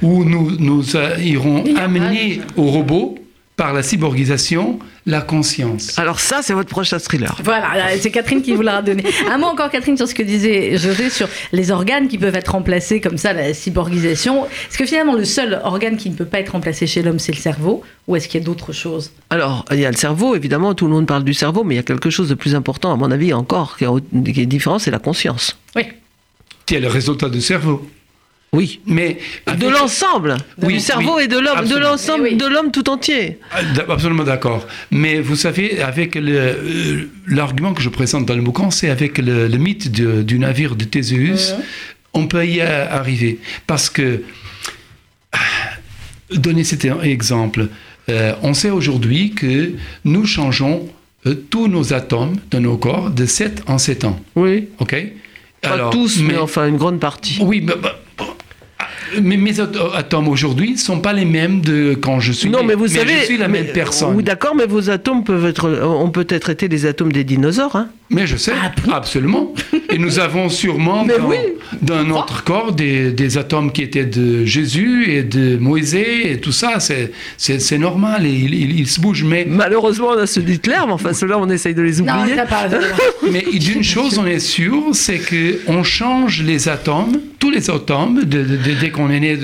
où nous, nous euh, irons amener aux robots, par la cyborgisation, la conscience. Alors ça, c'est votre prochain thriller. Voilà, c'est Catherine qui vous l'a donné. Un mot encore, Catherine, sur ce que disait José sur les organes qui peuvent être remplacés comme ça, la cyborgisation. Est-ce que finalement le seul organe qui ne peut pas être remplacé chez l'homme, c'est le cerveau Ou est-ce qu'il y a d'autres choses? Alors, il y a le cerveau, évidemment, tout le monde parle du cerveau, mais il y a quelque chose de plus important, à mon avis, encore, qui est, qui est différent, c'est la conscience. Oui. Qui est le résultat du cerveau? Oui. Mais De l'ensemble, Oui, du cerveau oui, et de l'homme, de absolument. l'ensemble, oui. de l'homme tout entier. Ah, Absolument d'accord. Mais vous savez, avec euh, l'argument que je présente dans le bouquin, c'est avec le, le mythe de- du navire de Théséus, on peut y arriver. Parce que, ah, donner cet exemple, euh, on sait aujourd'hui que nous changeons euh, tous nos atomes de nos corps de 7 en 7 ans. Oui. OK? Pas tous, mais, enfin une grande partie. Oui, mais, bah, bon, ah, mais mes at- atomes aujourd'hui ne sont pas les mêmes de quand je suis Non, né. mais vous savez, je suis la mais- même personne. Oui, d'accord, mais vos atomes peuvent être, on peut être été les atomes des dinosaures. Hein. Mais je sais, absolument. Et nous <laughs> avons sûrement Mais dans, oui. dans notre corps des, des atomes qui étaient de Jésus et de Moïse et tout ça. C'est, normal et ils il, il se bougent. Mais, Malheureusement, on a ceux d'Hitler, mais enfin ceux-là, on essaye de les Non, oublier. t'as pas mais <laughs> d'une chose, on est sûr, c'est qu'on change les atomes, tous les de- de- dès qu'on est né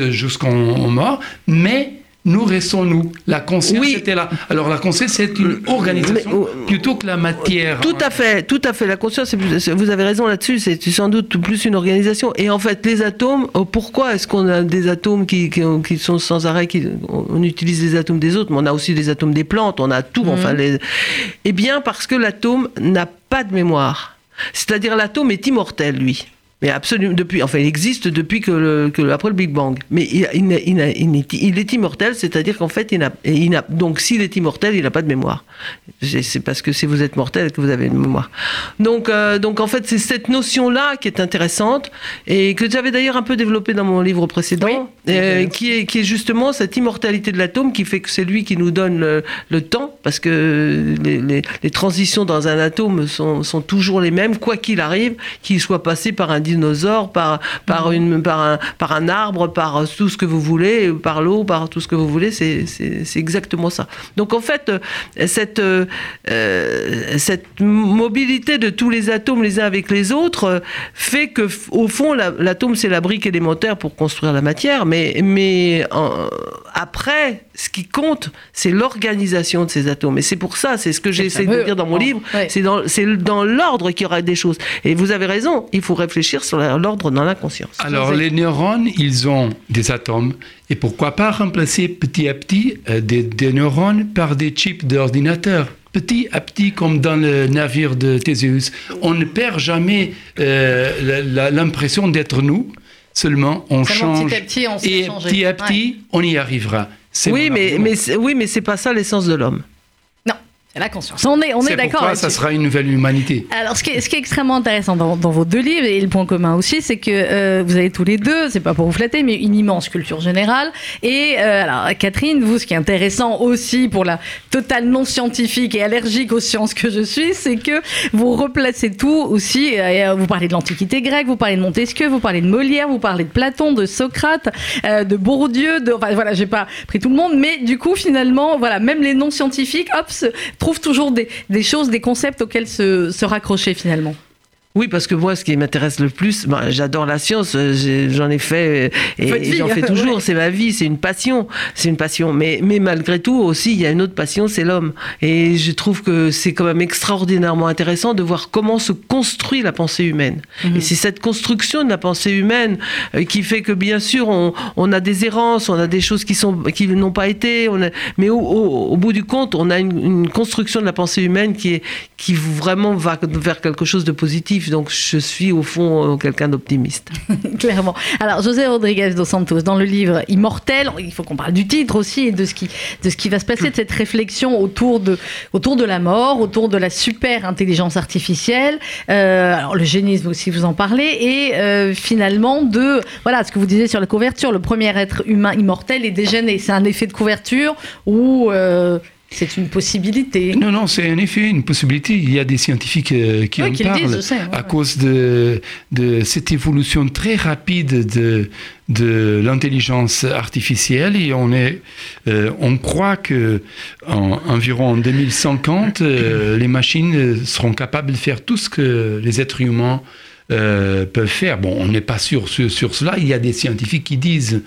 on meurt, mais nous restons nous. La conscience Oui. était là. Alors la conscience, c'est une organisation Mais- plutôt que la matière. Tout à fait, tout à fait. La conscience, plus- vous avez raison là-dessus, c'est sans doute plus une organisation. Et en fait, les atomes, oh, pourquoi est-ce qu'on a des atomes qui, qui, qui sont sans arrêt, qui, on utilise les atomes des autres, mais on a aussi des atomes des plantes, on a tout, enfin, les... Eh bien, parce que l'atome n'a pas de mémoire. C'est-à-dire, l'atome est immortel, lui. Mais absolument, depuis, enfin, il existe depuis que, le, que après le Big Bang. Mais il, est immortel, c'est-à-dire qu'en fait, il n'a, il n'a, donc s'il est immortel, il n'a pas de mémoire. C'est parce que si vous êtes mortel que vous avez une mémoire. Donc, euh, donc en fait, c'est cette notion-là qui est intéressante et que j'avais d'ailleurs un peu développée dans mon livre précédent, euh, qui, est, qui est justement cette immortalité de l'atome qui fait que c'est lui qui nous donne le, le temps, parce que les, les- les transitions dans un atome sont, sont toujours les mêmes, quoi qu'il arrive, qu'il soit passé par un dinosaure, par, par, une, par, un, par un arbre, par tout ce que vous voulez, par l'eau, par tout ce que vous voulez, c'est exactement ça. Donc en fait, euh, cette, euh, euh, cette mobilité de tous les atomes les uns avec les autres fait que, au fond, la- l'atome, c'est la brique élémentaire pour construire la matière, mais, mais en- après, ce qui compte, c'est l'organisation de ces atomes. Et c'est pour ça, c'est ce que j'ai essayé de dire dans mon livre, c'est dans, c'est dans l'ordre qu'il y aura des choses. Et vous avez raison, il faut réfléchir sur l'ordre dans la conscience. Alors, les neurones, ils ont des atomes. Et pourquoi pas remplacer petit à petit euh, des, des neurones par des chips d'ordinateur Petit à petit, comme dans le navire de Théséus. On ne perd jamais euh, l'impression d'être nous, seulement on Seulement change. petit à petit, on et petit à petit, on y arrivera. Oui mon mais, argument. mais, oui, mais c'est pas ça l'essence de l'homme. La conscience. On est, on est, C'est d'accord pourquoi ça sera une nouvelle humanité. Alors, ce qui, est, ce qui est extrêmement intéressant dans, dans vos deux livres, et le point commun aussi, c'est que euh, vous avez tous les deux, c'est pas pour vous flatter, mais une immense culture générale. Et euh, alors, Catherine, vous, ce qui est intéressant aussi pour la totale non scientifique et allergique aux sciences que je suis, c'est que vous replacez tout aussi. euh, vous parlez de l'Antiquité grecque, vous parlez de Montesquieu, vous parlez de Molière, vous parlez de Platon, de Socrate, de Bourdieu, de, enfin voilà, j'ai pas pris tout le monde, mais du coup, finalement, voilà, même les non scientifiques, hop, se- trouvent toujours des, choses, des concepts auxquels se raccrocher finalement. Oui, parce que moi, ce qui m'intéresse le plus, ben, j'adore la science, euh, j'en ai fait euh, et j'en fais <laughs> ouais. toujours, c'est ma vie, c'est une passion, c'est une passion. Mais, mais malgré tout, aussi, il y a une autre passion, c'est l'homme. Et je trouve que c'est quand même extraordinairement intéressant de voir comment se construit la pensée humaine. Mhm. Et c'est cette construction de la pensée humaine euh, qui fait que, bien sûr, on, on a des errances, on a des choses qui sont qui n'ont pas été, on a- mais au, au- au bout du compte, on a une, une construction de la pensée humaine qui est qui vraiment va vers quelque chose de positif. Donc, je suis au fond euh, quelqu'un d'optimiste. <laughs> Clairement. Alors, José Rodriguez dos Santos, dans le livre Immortel, il faut qu'on parle du titre aussi et de ce qui, de ce qui va se passer, de cette réflexion autour de, autour de la mort, autour de la super intelligence artificielle. Euh, alors, le génisme aussi, vous en parlez. Et euh, finalement, de, voilà, ce que vous disiez sur la couverture, le premier être humain immortel est dégéné. C'est un effet de couverture ou euh, c'est une possibilité Non, non, c'est en effet une possibilité. Il y a des scientifiques euh, qui Ouais, en qui parlent disent, je sais, ouais, à ouais. cause de, de cette évolution très rapide de, de l'intelligence artificielle. Et on, est, euh, on croit que en, environ en 2050, euh, les machines euh, seront capables de faire tout ce que les êtres humains euh, peuvent faire. Bon, on n'est pas sûr sur, sur, cela. Il y a des scientifiques qui disent.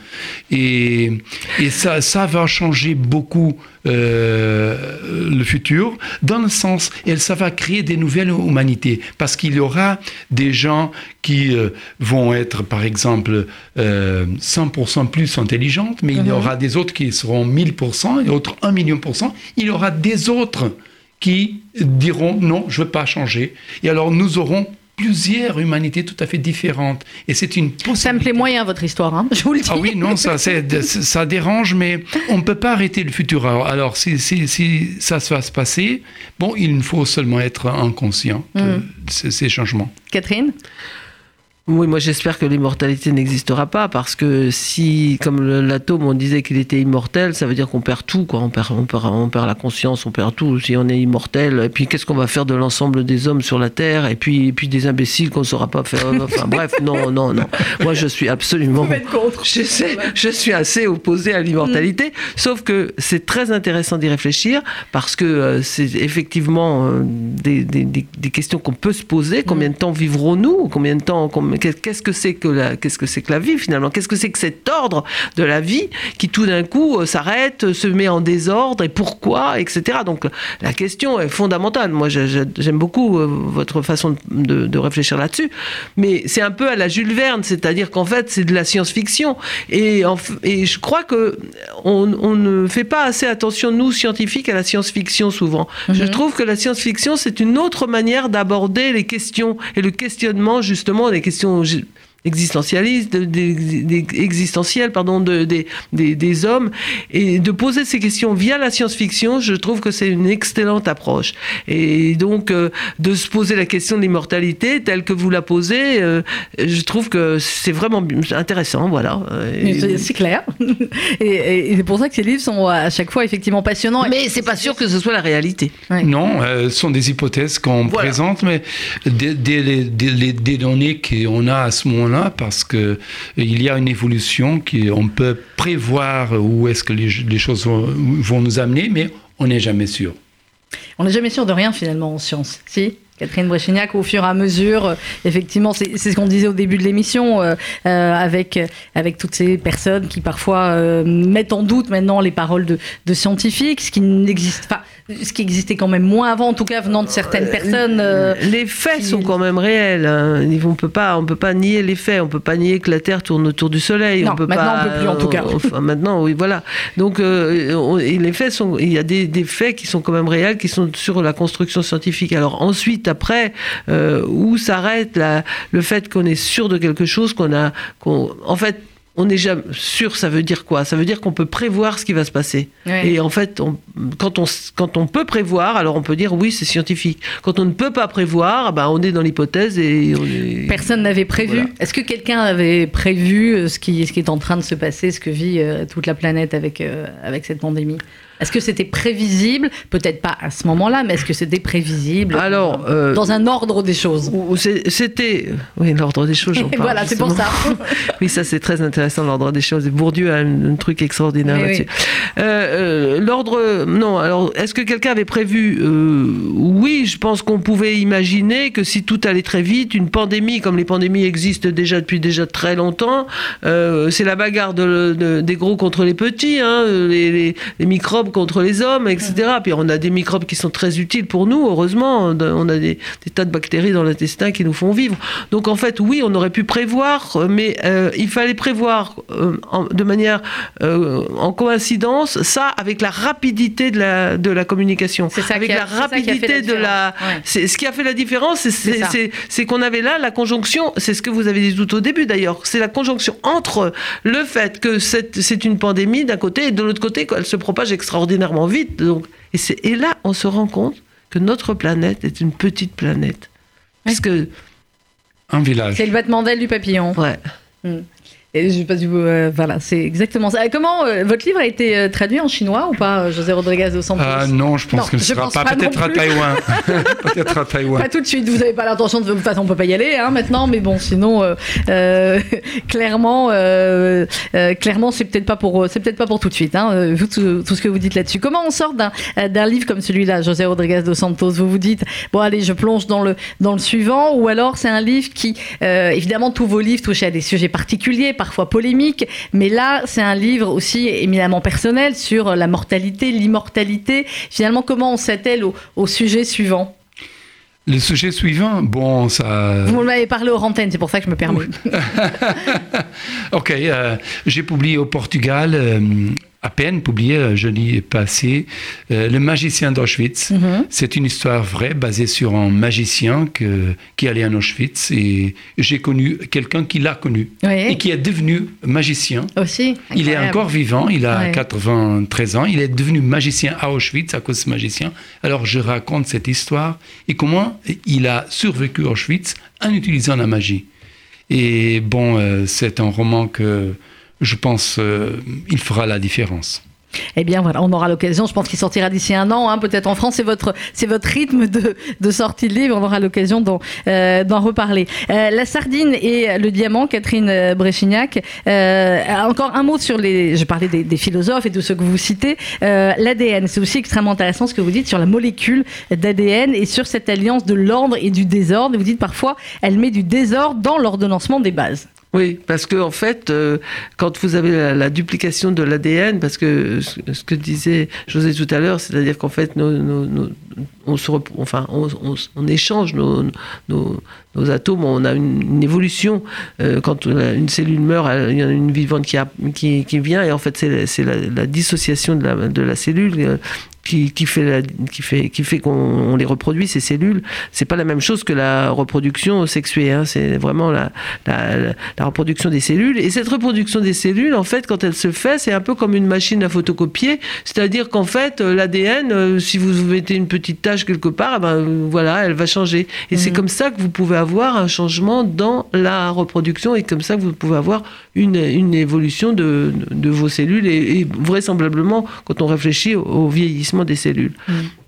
Et, et ça, ça va changer beaucoup euh, le futur, dans le sens, et ça va créer des nouvelles humanités, parce qu'il y aura des gens qui euh, vont être, par exemple, euh, 100% plus intelligentes, mais il y Mhm. aura des autres qui seront 1000% et d'autres 1 million pour cent. Il y aura des autres qui diront non, je ne veux pas changer. Et alors nous aurons plusieurs humanités tout à fait différentes. Et c'est une possibilité. Ça me plaît moyen votre histoire, hein, je vous le dis. Ah oui, non, <laughs> ça, ça dérange, mais on ne peut pas arrêter le futur. Alors, alors, si, si, si ça va se passer, bon, il faut seulement être inconscient de Mm. ces, ces changements. Catherine? Oui, moi j'espère que l'immortalité n'existera pas parce que si, comme l'atome, on disait qu'il était immortel, ça veut dire qu'on perd tout, quoi. On perd, on, perd, on perd la conscience, on perd tout. Si on est immortel, et puis qu'est-ce qu'on va faire de l'ensemble des hommes sur la Terre? Et puis, et puis des imbéciles qu'on ne saura pas faire. Enfin bref, non, non, non. Moi je suis absolument. contre. Je, sais, je suis assez opposé à l'immortalité, sauf que c'est très intéressant d'y réfléchir parce que euh, c'est effectivement euh, des, des- questions qu'on peut se poser. Combien de temps vivrons-nous? Combien de temps qu'est- Qu'est-ce que c'est que la Qu'est-ce que c'est que la vie finalement? Qu'est-ce que c'est que cet ordre de la vie qui tout d'un coup euh, s'arrête, euh, se met en désordre et pourquoi, etc. Donc la question est fondamentale. Moi, j'aime beaucoup euh, votre façon de, de réfléchir là-dessus, mais c'est un peu à la Jules Verne, c'est-à-dire qu'en fait, c'est de la science-fiction. Et, en f- et je crois que on, on ne fait pas assez attention, nous, scientifiques, à la science-fiction souvent. Je trouve que la science-fiction, c'est une autre manière d'aborder les questions et le questionnement, justement, des questions g- des- existentielles, pardon, de- des, des, des hommes, et de poser ces questions via la science-fiction, je trouve que c'est une excellente approche. Et donc, euh, de se poser la question de l'immortalité telle que vous la posez, euh, je trouve que c'est vraiment intéressant, voilà. C'est clair. <laughs> Et, et- et c'est pour ça que ces livres sont à chaque fois effectivement passionnants. Mais c'est pas sûr que ce soit la réalité. Ouais. Non, euh, ce sont des hypothèses qu'on Voilà. présente, mais des, des- des- des- des données qu'on a à ce parce que il y a une évolution qui on peut prévoir où est-ce que les, les choses vont, vont nous amener, mais on n'est jamais sûr. On n'est jamais sûr de rien finalement en science. Si? Catherine Bréchignac, au fur et à mesure, euh, effectivement, c'est ce qu'on disait au début de l'émission, euh, euh, avec, avec toutes ces personnes qui parfois euh, mettent en doute maintenant les paroles de, de scientifiques, ce qui n'existe pas, ce qui existait quand même moins avant, en tout cas venant de certaines personnes. euh, les faits qui- sont quand même réels. hein. On peut pas, on peut pas nier les faits. On peut pas nier que la Terre tourne autour du Soleil. Non, on peut maintenant, pas, on peut plus, en tout cas. Enfin, maintenant, oui, voilà. Donc, on- et les faits sont. Il y a des, des faits qui sont quand même réels, qui sont sur la construction scientifique. Alors ensuite, après, euh, où s'arrête le fait qu'on est sûr de quelque chose, qu'on a, qu'on, en fait. On n'est jamais sûr, ça veut dire quoi? Ça veut dire qu'on peut prévoir ce qui va se passer. Ouais. Et en fait, on- quand, on, quand on peut prévoir, alors on peut dire oui, c'est scientifique. Quand on ne peut pas prévoir, ben, on est dans l'hypothèse et on est... Personne n'avait prévu. Voilà. Est-ce que quelqu'un avait prévu euh, ce qui, ce qui est en train de se passer, ce que vit euh, toute la planète avec, euh, avec cette pandémie? Est-ce que c'était prévisible? Peut-être pas à ce moment-là, mais est-ce que c'était prévisible? Alors, euh, dans un ordre des choses c'était... Oui, l'ordre des choses, j'en <laughs> parle. voilà, c'est pour ça. <laughs> Oui, ça c'est très intéressant, l'ordre des choses. Et Bourdieu a un, un truc extraordinaire Oui, là-dessus. Euh, euh, l'ordre, non, alors est-ce que quelqu'un avait prévu Oui, je pense qu'on pouvait imaginer que si tout allait très vite, une pandémie, comme les pandémies existent déjà depuis déjà très longtemps, c'est la bagarre de- de- des gros contre les petits, hein, les, les- les microbes contre les hommes, etc. Puis on a des microbes qui sont très utiles pour nous, heureusement. On a des, des tas de bactéries dans l'intestin qui nous font vivre. Donc en fait, oui, on aurait pu prévoir, mais euh, il fallait prévoir euh, en- de manière euh, en coïncidence ça avec la rapidité de la, de la communication. C'est ça avec qui a- la rapidité la de la. Ouais. Ce qui a fait la différence, c'est- qu'on avait là la conjonction. C'est ce que vous avez dit tout au début d'ailleurs. C'est la conjonction entre le fait que c'est c'est une pandémie d'un côté et de l'autre côté qu'elle se propage extraordinairement vite. Donc, et, c'est- et là, on se rend compte que notre planète est une petite planète. Parce que, Un village. C'est le battement d'aile du papillon. ouais. Et j'ai pas du euh, voilà, c'est exactement ça. Comment euh, votre livre a été euh, traduit en chinois ou pas, José Rodriguez dos Santos? Ah non, je pense Non, que ce je sera pas. Peut-être à. Taïwan. <laughs> Peut-être à Taïwan. Pas tout de suite, vous n'avez pas l'intention de. De toute façon, on peut pas y aller hein, maintenant, mais bon, sinon, <laughs> clairement, clairement, c'est peut-être pas pour, c'est peut-être pas pour tout de suite. Hein, tout, tout ce que vous dites là-dessus. Comment on sort d'un livre comme celui-là, José Rodriguez dos Santos? Vous vous dites, bon, allez, je plonge dans le dans le suivant, ou alors c'est un livre qui, évidemment, tous vos livres touchent à des sujets particuliers, parfois polémiques, mais là, c'est un livre aussi éminemment personnel sur la mortalité, l'immortalité. Finalement, comment on s'attelle au, au sujet suivant? Le sujet suivant, bon, ça. Vous m'avez parlé aux antennes, c'est pour ça que je me permets. <laughs> Ok, euh, j'ai publié au Portugal, euh, à peine publié euh, jeudi passé, euh, Le magicien d'Auschwitz. Mhm. C'est une histoire vraie basée sur un magicien que- qui allait en Auschwitz et j'ai connu quelqu'un qui l'a connu Oui. et qui est devenu magicien. Aussi. Il est encore vivant, il a Ouais. 93 ans, il est devenu magicien à Auschwitz à cause de ce magicien. Alors je raconte cette histoire et comment il a survécu à Auschwitz en utilisant la magie. Et bon, euh, c'est un roman que je pense euh, il fera la différence. Eh bien voilà, on aura l'occasion. Je pense qu'il sortira d'ici un an, hein, peut-être en France. C'est votre, c'est votre rythme de, de sortie de livre. On aura l'occasion d'en, euh, reparler. Euh, la sardine et le diamant, Catherine euh, Bréchignac. Euh, encore un mot sur les. Je parlais des, philosophes et de ceux que vous citez. Euh, L'ADN, c'est aussi extrêmement intéressant ce que vous dites sur la molécule d'ADN et sur cette alliance de l'ordre et du désordre. Vous dites parfois, elle met du désordre dans l'ordonnancement des bases. Oui, parce que en fait, euh, quand vous avez la, la duplication de l'ADN, parce que ce, que disait José tout à l'heure, c'est-à-dire qu'en fait, nos, nos- nos- on se, enfin, on, on- on échange nos, nos, atomes, on a une, une évolution. Euh, quand une cellule meurt, il y en a une vivante qui, a- qui, qui vient, et en fait, c'est la, la dissociation de la, de la cellule. Qui, qui fait la- qui fait qui fait qu'on on les reproduit ces cellules c'est pas la même chose que la reproduction sexuée hein. c'est vraiment la, la, reproduction des cellules. Et cette reproduction des cellules en fait quand elle se fait c'est un peu comme une machine à photocopier. C'est-à-dire qu'en fait euh, l'ADN euh, si vous mettez une petite tache quelque part eh ben voilà elle va changer. Et c'est comme ça que vous pouvez avoir un changement dans la reproduction et comme ça que vous pouvez avoir une, une évolution de, de vos cellules. Et, et vraisemblablement quand on réfléchit au, au vieillissement des cellules.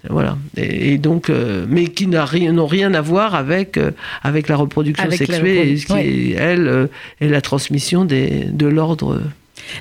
Voilà. Et, et donc euh, mais qui rien n'ont rien à voir avec euh, avec la reproduction Avec la sexuée et ce qui reprodu- est, elle euh, est la transmission des, de l'ordre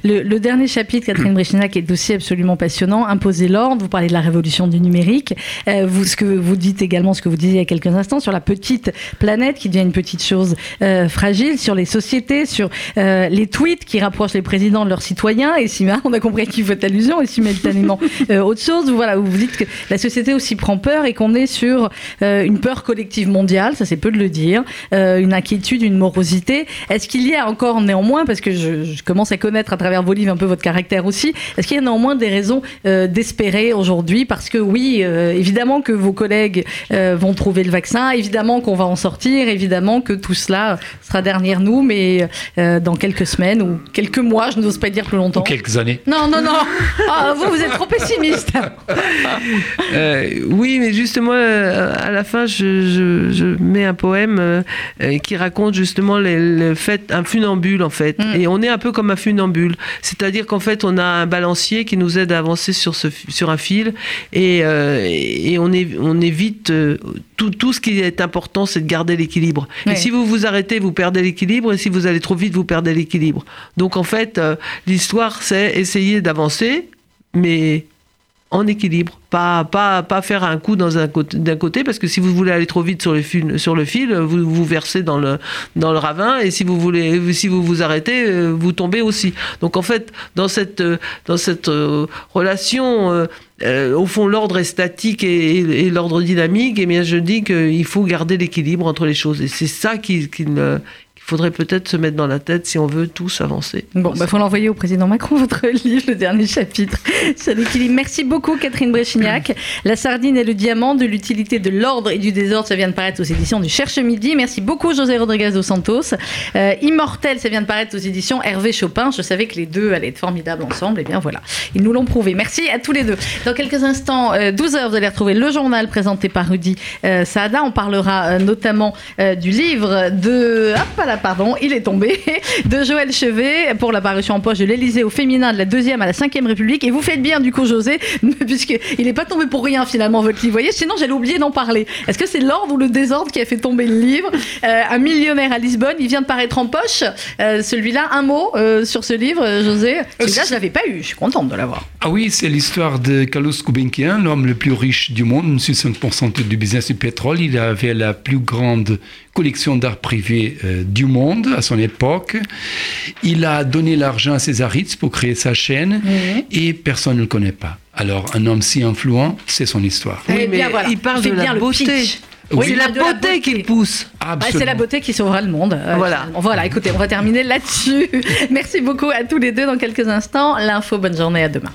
Le, le dernier chapitre, Catherine Bréchinac, est aussi absolument passionnant. Imposer l'ordre, vous parlez de la révolution du numérique. Euh, vous, ce que vous dites également, ce que vous disiez il y a quelques instants, sur la petite planète qui devient une petite chose euh, fragile, sur les sociétés, sur euh, les tweets qui rapprochent les présidents de leurs citoyens. Et si on a compris qui fait allusion, et simultanément <laughs> autre chose. Voilà, vous dites que la société aussi prend peur et qu'on est sur une peur collective mondiale, ça c'est peu de le dire, une inquiétude, une morosité. Est-ce qu'il y a encore néanmoins, parce que je, je commence à connaître à travers vos livres un peu votre caractère aussi, est-ce qu'il y a néanmoins des raisons euh, d'espérer aujourd'hui Parce que oui, euh, évidemment que vos collègues euh, vont trouver le vaccin, évidemment qu'on va en sortir, évidemment que tout cela sera derrière nous, mais euh, dans quelques semaines ou quelques mois, je n'ose pas dire plus longtemps. Ou quelques années. Non, non, non. Ah, vous, vous êtes trop pessimiste. <laughs> Euh, oui, mais justement, euh, à la fin, je, je- je mets un poème qui raconte justement les- le fait, un funambule en fait. Mm. Et on est un peu comme un funambule. C'est-à-dire qu'en fait, on a un balancier qui nous aide à avancer sur, ce, fi- sur un fil et, euh, et on, est, on évite. euh, tout, tout ce qui est important, c'est de garder l'équilibre. Ouais. Et si vous vous arrêtez, vous perdez l'équilibre. Et si vous allez trop vite, vous perdez l'équilibre. Donc en fait, euh, l'histoire, c'est essayer d'avancer, mais en équilibre. Pas, pas, pas faire un coup dans un côté, d'un côté, parce que si vous voulez aller trop vite sur le fil, vous vous versez dans le, dans le ravin, et si vous, voulez, si vous vous arrêtez, euh, vous tombez aussi. Donc en fait, dans cette, euh, dans cette euh, relation, au fond, l'ordre est statique et, l'ordre dynamique, et bien je dis qu'il faut garder l'équilibre entre les choses. Et c'est ça qu'il qu'il, euh, qu'il faudrait peut-être se mettre dans la tête si on veut tous avancer. Bon, bah, faut l'envoyer au président Macron, votre livre, le dernier chapitre. Merci beaucoup, Catherine Bréchignac. La sardine et le diamant, de l'utilité de l'ordre et du désordre, ça vient de paraître aux éditions du Cherche Midi. Merci beaucoup, José Rodriguez dos Santos. Euh, Immortel, ça vient de paraître aux éditions Hervé Chopin. Je savais que les deux allaient être formidables ensemble. Et bien voilà, ils nous l'ont prouvé. Merci à tous les deux. Dans quelques instants, euh, 12h, vous allez retrouver le journal présenté par Rudy euh, Saada. On parlera euh, notamment euh, du livre de... Hop là pardon, il est tombé, <laughs> de Joël Chevet pour la parution en poche de l'Elysée au féminin de la deuxième à la cinquième République. Et vous faites bien, du coup, José, <laughs> puisqu'il n'est pas tombé pour rien finalement, votre livre. Vous voyez, sinon j'allais oublier d'en parler. Est-ce que c'est l'ordre ou le désordre qui a fait tomber le livre? Euh, Un millionnaire à Lisbonne, il vient de paraître en poche. Euh, Celui-là, un mot euh, sur ce livre, José? Celui-là, je l'avais pas eu, je suis contente de l'avoir. Ah oui, c'est l'histoire de Carlos Gulbenkian, l'homme le plus riche du monde, 65% du business du pétrole. Il avait la plus grande collection d'art privé euh, du monde à son époque. Il a donné l'argent à Césaritz pour créer sa chaîne et personne ne le connaît pas. Alors, un homme si influent, c'est son histoire. Oui, bien, mais voilà. il parle Fait de la bien le beauté. pitch. Oui, il c'est la la beauté qui beauté. pousse. Ah, c'est la beauté qui sauvera le monde. Euh, Voilà. Voilà, écoutez, on va terminer là-dessus. <laughs> Merci beaucoup à tous les deux dans quelques instants. L'info, bonne journée, à demain.